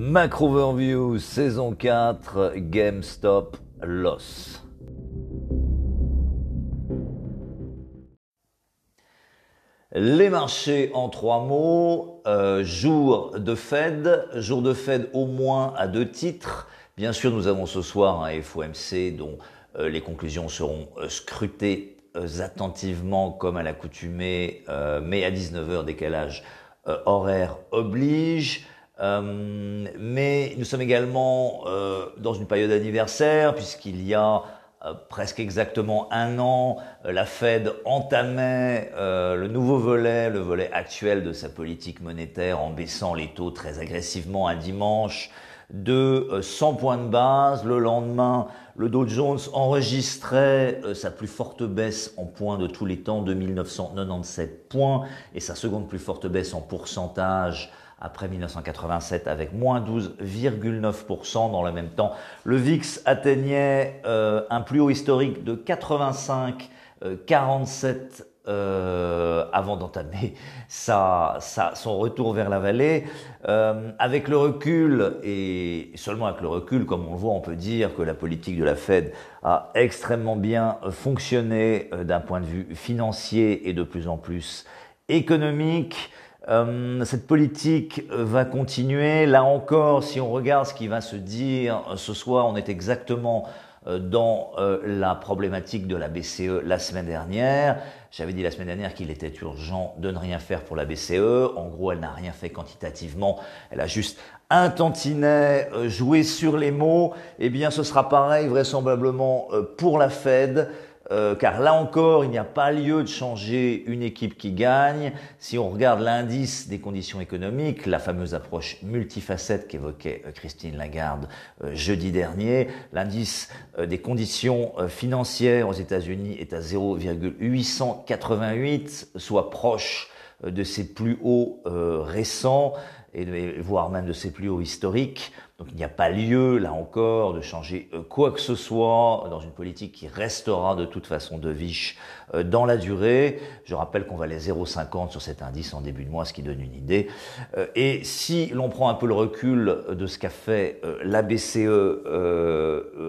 Macro Overview, saison 4, GameStop Loss. Les marchés en trois mots, euh, jour de Fed, jour de Fed au moins à deux titres. Bien sûr, nous avons ce soir un FOMC dont euh, les conclusions seront euh, scrutées attentivement comme à l'accoutumée, mais à 19h décalage horaire oblige. Mais nous sommes également dans une période anniversaire puisqu'il y a euh, presque exactement un an, euh, la Fed entamait euh, le nouveau volet, le volet actuel de sa politique monétaire en baissant les taux très agressivement un dimanche de 100 points de base. Le lendemain, le Dow Jones enregistrait sa plus forte baisse en points de tous les temps, de 1997 points, et sa seconde plus forte baisse en pourcentage après 1987 avec moins 12,9% dans le même temps. Le VIX atteignait euh, un plus haut historique de 85, 47 euh, euh, avant d'entamer son retour vers la vallée. Euh, avec le recul, et seulement avec le recul, comme on le voit, on peut dire que la politique de la Fed a extrêmement bien fonctionné d'un point de vue financier et de plus en plus économique. Euh, cette politique euh, va continuer. Là encore, si on regarde ce qui va se dire euh, ce soir, on est exactement dans la problématique de la BCE la semaine dernière. J'avais dit la semaine dernière qu'il était urgent de ne rien faire pour la BCE. En gros, elle n'a rien fait quantitativement. Elle a juste un tantinet joué sur les mots. Eh bien, ce sera pareil vraisemblablement pour la Fed. Euh, car là encore, il n'y a pas lieu de changer une équipe qui gagne. Si on regarde l'indice des conditions économiques, la fameuse approche multifacette qu'évoquait euh, Christine Lagarde euh, jeudi dernier, l'indice des conditions financières aux États-Unis est à 0,888, soit proche de ses plus hauts récents et voire même de ses plus hauts historiques. Donc il n'y a pas lieu, là encore, de changer euh, quoi que ce soit dans une politique qui restera de toute façon de viche euh, dans la durée. Je rappelle qu'on va les 0,50 sur cet indice en début de mois, ce qui donne une idée. Euh, et si l'on prend un peu le recul de ce qu'a fait la BCE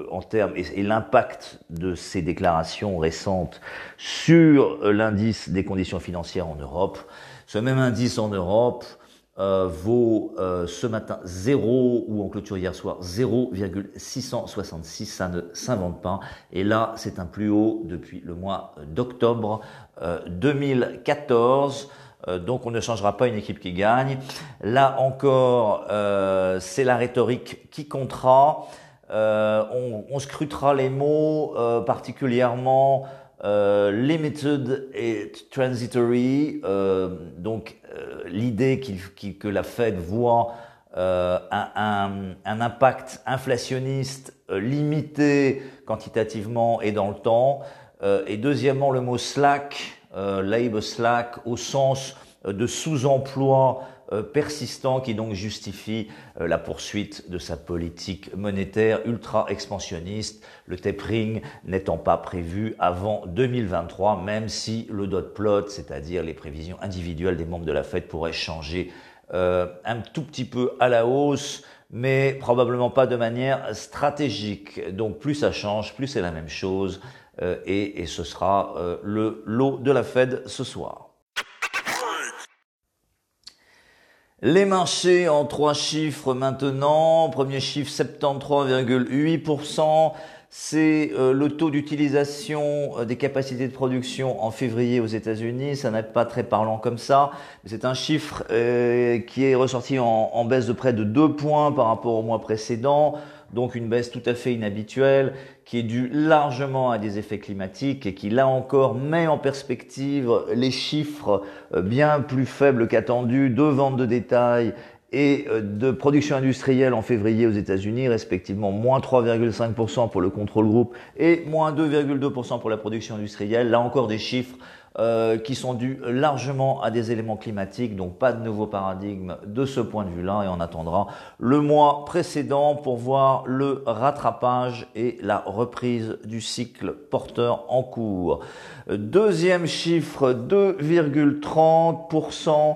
en termes et l'impact de ces déclarations récentes sur l'indice des conditions financières en Europe, ce même indice en Europe euh, vaut euh, ce matin 0 ou en clôture hier soir 0,666, ça ne s'invente pas. Et là, c'est un plus haut depuis le mois d'octobre 2014. Euh, donc on ne changera pas une équipe qui gagne. Là encore, c'est la rhétorique qui comptera. On, scrutera les mots, particulièrement limited et transitory, donc euh, l'idée que la Fed voit euh, un, impact inflationniste euh, limité quantitativement et dans le temps, et deuxièmement le mot slack, labor slack au sens de sous-emploi euh, persistant qui donc justifie euh, la poursuite de sa politique monétaire ultra expansionniste, le tapering n'étant pas prévu avant 2023, même si le dot plot, c'est-à-dire les prévisions individuelles des membres de la Fed, pourraient changer euh, un tout petit peu à la hausse mais probablement pas de manière stratégique. Donc plus ça change, plus c'est la même chose, et, et, ce sera le lot de la Fed ce soir. Les marchés en trois chiffres maintenant. Premier chiffre 73,8%. C'est euh, le taux d'utilisation euh, des capacités de production en février aux États-Unis. Ça n'est pas très parlant comme ça. C'est un chiffre euh, qui est ressorti en, en, baisse de près de 2 points par rapport au mois précédent. Donc une baisse tout à fait inhabituelle qui est due largement à des effets climatiques et qui là encore met en perspective les chiffres euh, bien plus faibles qu'attendus de vente de détail et euh, de production industrielle en février aux États-Unis, respectivement moins 3,5% pour le contrôle groupe et moins 2,2% pour la production industrielle. Là encore des chiffres euh, qui sont dus largement à des éléments climatiques, donc pas de nouveau paradigme de ce point de vue-là, et on attendra le mois précédent pour voir le rattrapage et la reprise du cycle porteur en cours. Deuxième chiffre, 2,30%.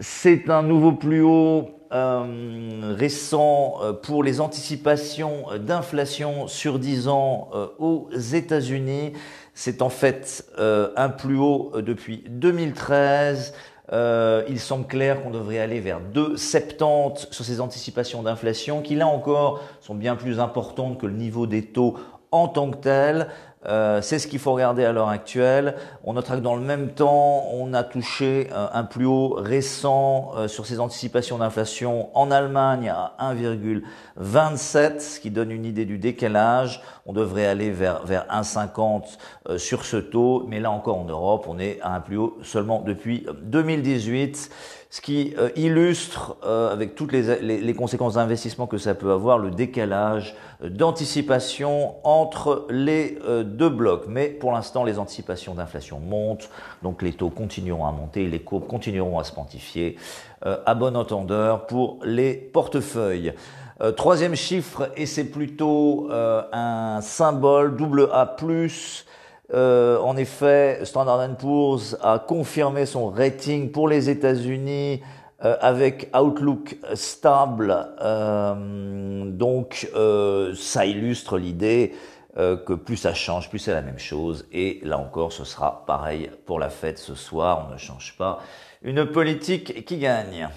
C'est un nouveau plus haut euh, récents euh, pour les anticipations d'inflation sur 10 ans aux États-Unis. C'est en fait un plus haut depuis 2013. il semble clair qu'on devrait aller vers 2,70 sur ces anticipations d'inflation, qui là encore sont bien plus importantes que le niveau des taux en tant que tel. Euh, c'est ce qu'il faut regarder à l'heure actuelle. On notera que dans le même temps, on a touché euh, un plus haut récent euh, sur ces anticipations d'inflation en Allemagne à 1,27, ce qui donne une idée du décalage. On devrait aller vers, vers 1,50 sur ce taux, mais là encore en Europe, on est à un plus haut seulement depuis 2018 ce qui euh, illustre, euh, avec toutes les, les, conséquences d'investissement que ça peut avoir, le décalage euh, d'anticipation entre les deux blocs. Mais pour l'instant, les anticipations d'inflation montent, donc les taux continueront à monter, les courbes continueront à se quantifier à bon entendeur pour les portefeuilles. troisième chiffre, et c'est plutôt un symbole double A+, euh, en effet, Standard Poor's a confirmé son rating pour les États-Unis euh, avec outlook stable. Euh, donc, ça illustre l'idée que plus ça change, plus c'est la même chose. Et là encore, ce sera pareil pour la fête ce soir. On ne change pas. Une politique qui gagne.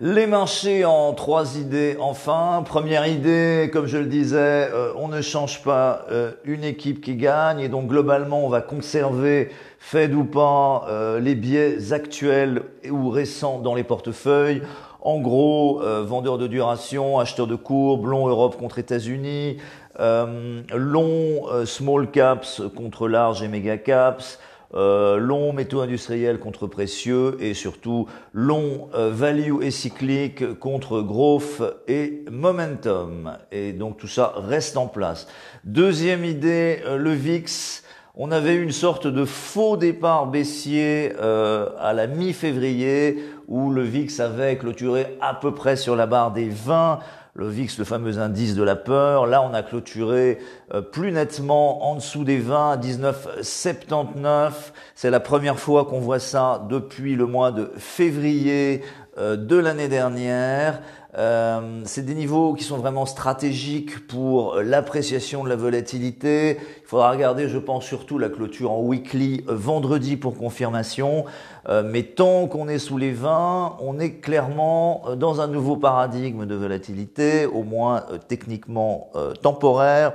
Les marchés en trois idées enfin. Première idée, comme je le disais, euh, on ne change pas euh, une équipe qui gagne et donc globalement on va conserver, Fed ou pas, euh, les biais actuels ou récents dans les portefeuilles. En gros, vendeur de duration, acheteur de courbes, long Europe contre États-Unis, long small caps contre large et méga caps, euh, long métaux industriels contre précieux et surtout long euh, value et cyclique contre growth et momentum. Et donc tout ça reste en place. Deuxième idée, euh, le VIX. On avait une sorte de faux départ baissier à la mi-février où le VIX avait clôturé à peu près sur la barre des 20 le VIX, le fameux indice de la peur. Là, on a clôturé euh, plus nettement en dessous des 20, 19,79. C'est la première fois qu'on voit ça depuis le mois de février de l'année dernière. Euh, c'est des niveaux qui sont vraiment stratégiques pour l'appréciation de la volatilité. Il faudra regarder, je pense, surtout la clôture en weekly vendredi pour confirmation. Euh, mais tant qu'on est sous les 20, on est clairement dans un nouveau paradigme de volatilité, au moins techniquement temporaire,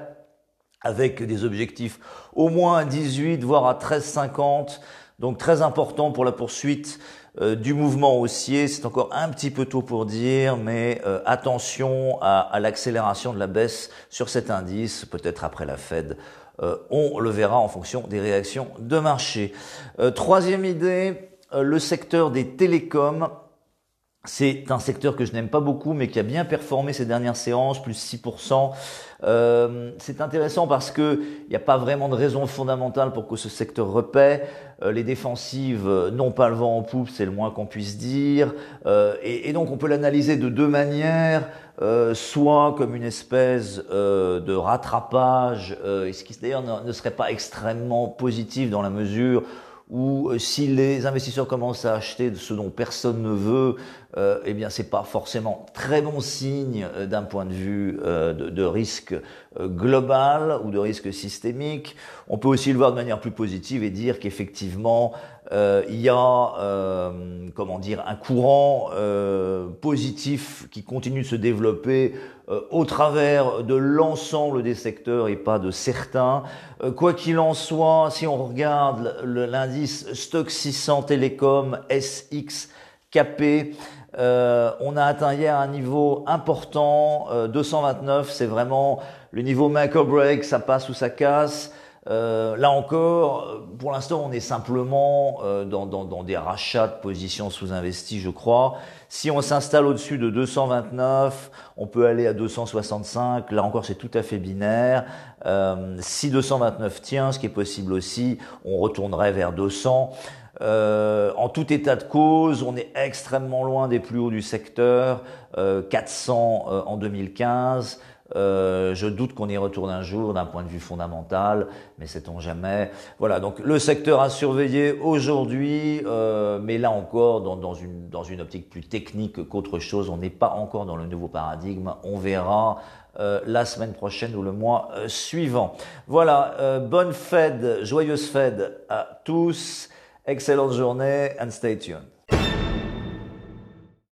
avec des objectifs au moins à 18, voire à 13,50. Donc très important pour la poursuite euh, du mouvement haussier, c'est encore un petit peu tôt pour dire, mais euh, attention à, l'accélération de la baisse sur cet indice, peut-être après la Fed. Euh, on le verra en fonction des réactions de marché. troisième idée, le secteur des télécoms. C'est un secteur que je n'aime pas beaucoup, mais qui a bien performé ces dernières séances, plus 6%. Euh, c'est intéressant parce que il n'y a pas vraiment de raison fondamentale pour que ce secteur repaie. Euh, les défensives n'ont pas le vent en poupe, c'est le moins qu'on puisse dire. Euh, et, donc on peut l'analyser de deux manières. soit comme une espèce de rattrapage, ce qui d'ailleurs ne serait pas extrêmement positif dans la mesure ou euh, si les investisseurs commencent à acheter de ce dont personne ne veut, euh, eh bien c'est pas forcément très bon signe euh, d'un point de vue euh, de, de, risque global ou de risque systémique. On peut aussi le voir de manière plus positive et dire qu'effectivement il y a comment dire un courant positif qui continue de se développer au travers de l'ensemble des secteurs et pas de certains. quoi qu'il en soit, si on regarde l'indice Stock 600 Télécom SXKP, euh, on a atteint hier un niveau important, 229, euh, c'est vraiment le niveau make or break, ça passe ou ça casse. Euh, là encore, pour l'instant, on est simplement dans, dans, des rachats de positions sous-investies, je crois. Si on s'installe au-dessus de 229, on peut aller à 265. Là encore, c'est tout à fait binaire. si 229 tient, ce qui est possible aussi, on retournerait vers 200. Euh, en tout état de cause, on est extrêmement loin des plus hauts du secteur, 400 euh, euh, en 2015. Euh, je doute qu'on y retourne un jour d'un point de vue fondamental, mais sait-on jamais. Voilà, donc le secteur à surveiller aujourd'hui, euh, mais là encore dans, une, dans une optique plus technique qu'autre chose. On n'est pas encore dans le nouveau paradigme. On verra euh, la semaine prochaine ou le mois euh, suivant. Voilà, bonne Fed, joyeuse Fed à tous. Excellente journée and stay tuned.